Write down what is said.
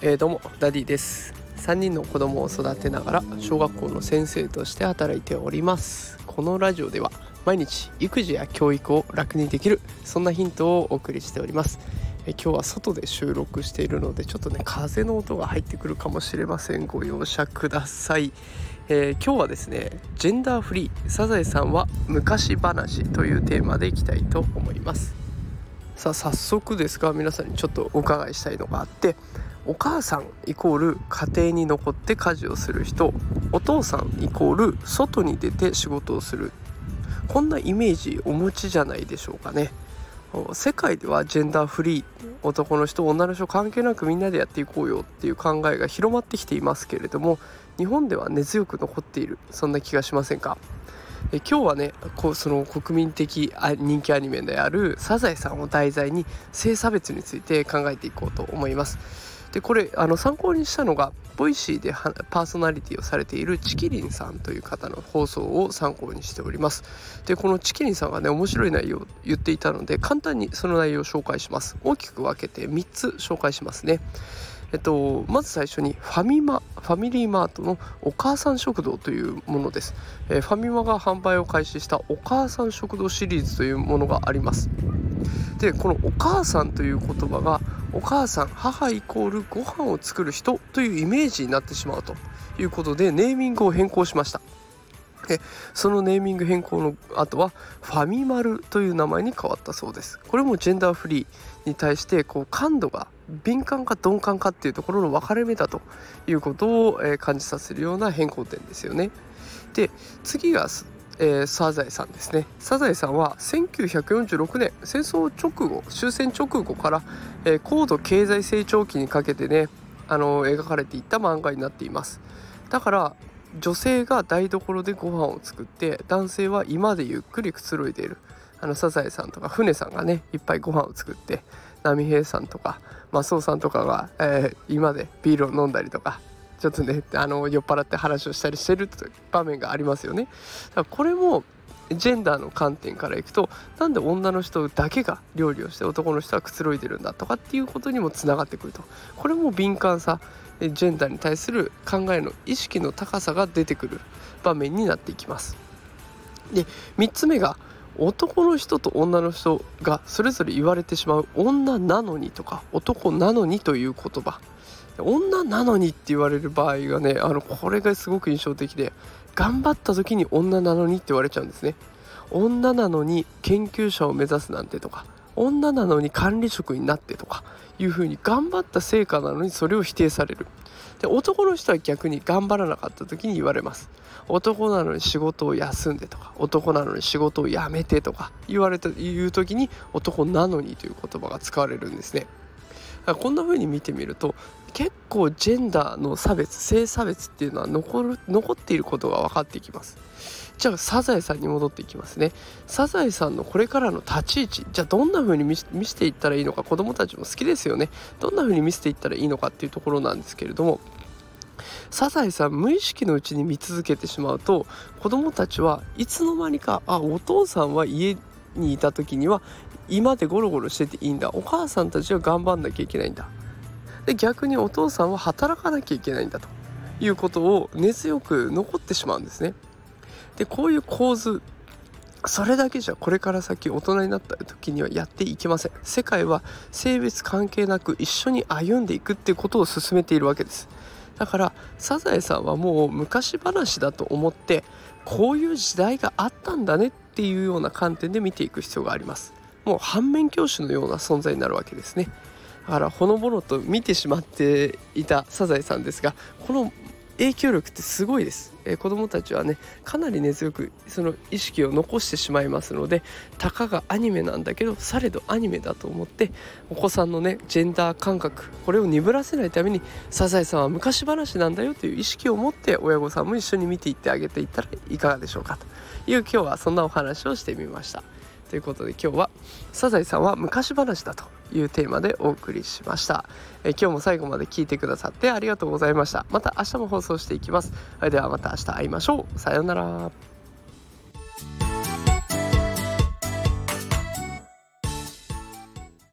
えー、どうもダディです。3人の子供を育てながら小学校の先生として働いております。このラジオでは毎日育児や教育を楽にできるそんなヒントをお送りしております。え今日は外で収録しているのでちょっとね風の音が入ってくるかもしれません。ご容赦ください、えー、今日はですねジェンダーフリーサザエさんは昔話というテーマでいきたいと思います。さあ早速ですが皆さんにちょっとお伺いしたいのがあってお母さんイコール家庭に残って家事をする人お父さんイコール外に出て仕事をする。こんなイメージお持ちじゃないでしょうかね。世界ではジェンダーフリー男の人女の人関係なくみんなでやっていこうよっていう考えが広まってきていますけれども日本では根強く残っている。そんな気がしませんか？え今日はねこうその国民的人気アニメである「サザエさん」を題材に性差別について考えていこうと思います。でこれあの参考にしたのが Voicy でパーソナリティをされているちきりんさんという方の放送を参考にしております。でこのちきりんさんがね面白い内容を言っていたので簡単にその内容を紹介します。大きく分けて3つ紹介しますね。えっと、まず最初にファミマファミリーマートのお母さん食堂というものです、えー、ファミマが販売を開始したお母さん食堂シリーズというものがあります。でこのお母さんという言葉がお母さん母イコールご飯を作る人というイメージになってしまうということでネーミングを変更しました。でそのネーミング変更の後はファミマルという名前に変わったそうです。これもジェンダーフリーに対してこう感度が敏感か鈍感かっていうところの分かれ目だということを、え、感じさせるような変更点ですよね。で次がえー、サザエさんですね。サザエさんは1946年戦争直後終戦直後から、えー、高度経済成長期にかけてねあの描かれていった漫画になっています。だから女性が台所でご飯を作って男性は居間でゆっくりくつろいでいるあのサザエさんとか船さんがねいっぱいご飯を作って波平さんとかマスオさんとかが、えー、今でビールを飲んだりとかちょっとねあの酔っ払って話をしたりしてる場面がありますよね。だからこれもジェンダーの観点からいくとなんで女の人だけが料理をして男の人はくつろいでるんだとかっていうことにもつながってくるとこれも敏感さジェンダーに対する考えの意識の高さが出てくる場面になっていきます。で3つ目が男の人と女の人がそれぞれ言われてしまう「女なのに」とか「男なのに」という言葉女なのにって言われる場合がねあのこれがすごく印象的で頑張った時に女なのにって言われちゃうんですね。女なのに研究者を目指すなんてとか女なのに管理職になってとかいうふうに頑張った成果なのにそれを否定される。で男の人は逆に頑張らなかった時に言われます。男なのに仕事を休んでとか男なのに仕事を辞めてとか言われた言う時に男なのにという言葉が使われるんですね。こんな風に見てみると結構ジェンダーの差別性差別っていうのは残る残っていることが分かってきます。じゃあサザエさんに戻っていきますね。サザエさんのこれからの立ち位置じゃあどんな風に見せていったらいいのか子供たちも好きですよね。どんな風に見せていったらいいのかっていうところなんですけれどもサザエさん無意識のうちに見続けてしまうと子供たちはいつの間にかあお父さんは家にいた時には今でゴロゴロしてていいんだ。お母さんたちは頑張んなきゃいけないんだ。で逆にお父さんは働かなきゃいけないんだということを根強く残ってしまうんですね。でこういう構図それだけじゃこれから先大人になった時にはやっていけません。世界は性別関係なく一緒に歩んでいくっていうことを進めているわけです。だからサザエさんはもう昔話だと思ってこういう時代があったんだねっていうような観点で見ていく必要があります。もう反面教師のような存在になるわけですね。だからほのぼのと見てしまっていたサザエさんですがこの影響力ってすごいです、えー、子供たちはねかなり根強くその意識を残してしまいますのでたかがアニメなんだけどされどアニメだと思ってお子さんのねジェンダー感覚これを鈍らせないためにサザエさんは昔話なんだよという意識を持って親御さんも一緒に見ていってあげていったらいかがでしょうかという今日はそんなお話をしてみました。ということで今日は「サザエさんは昔話だ」というテーマでお送りしました。え今日も最後まで聞いてくださってありがとうございました。また明日も放送していきます。それではまた明日会いましょう。さようなら。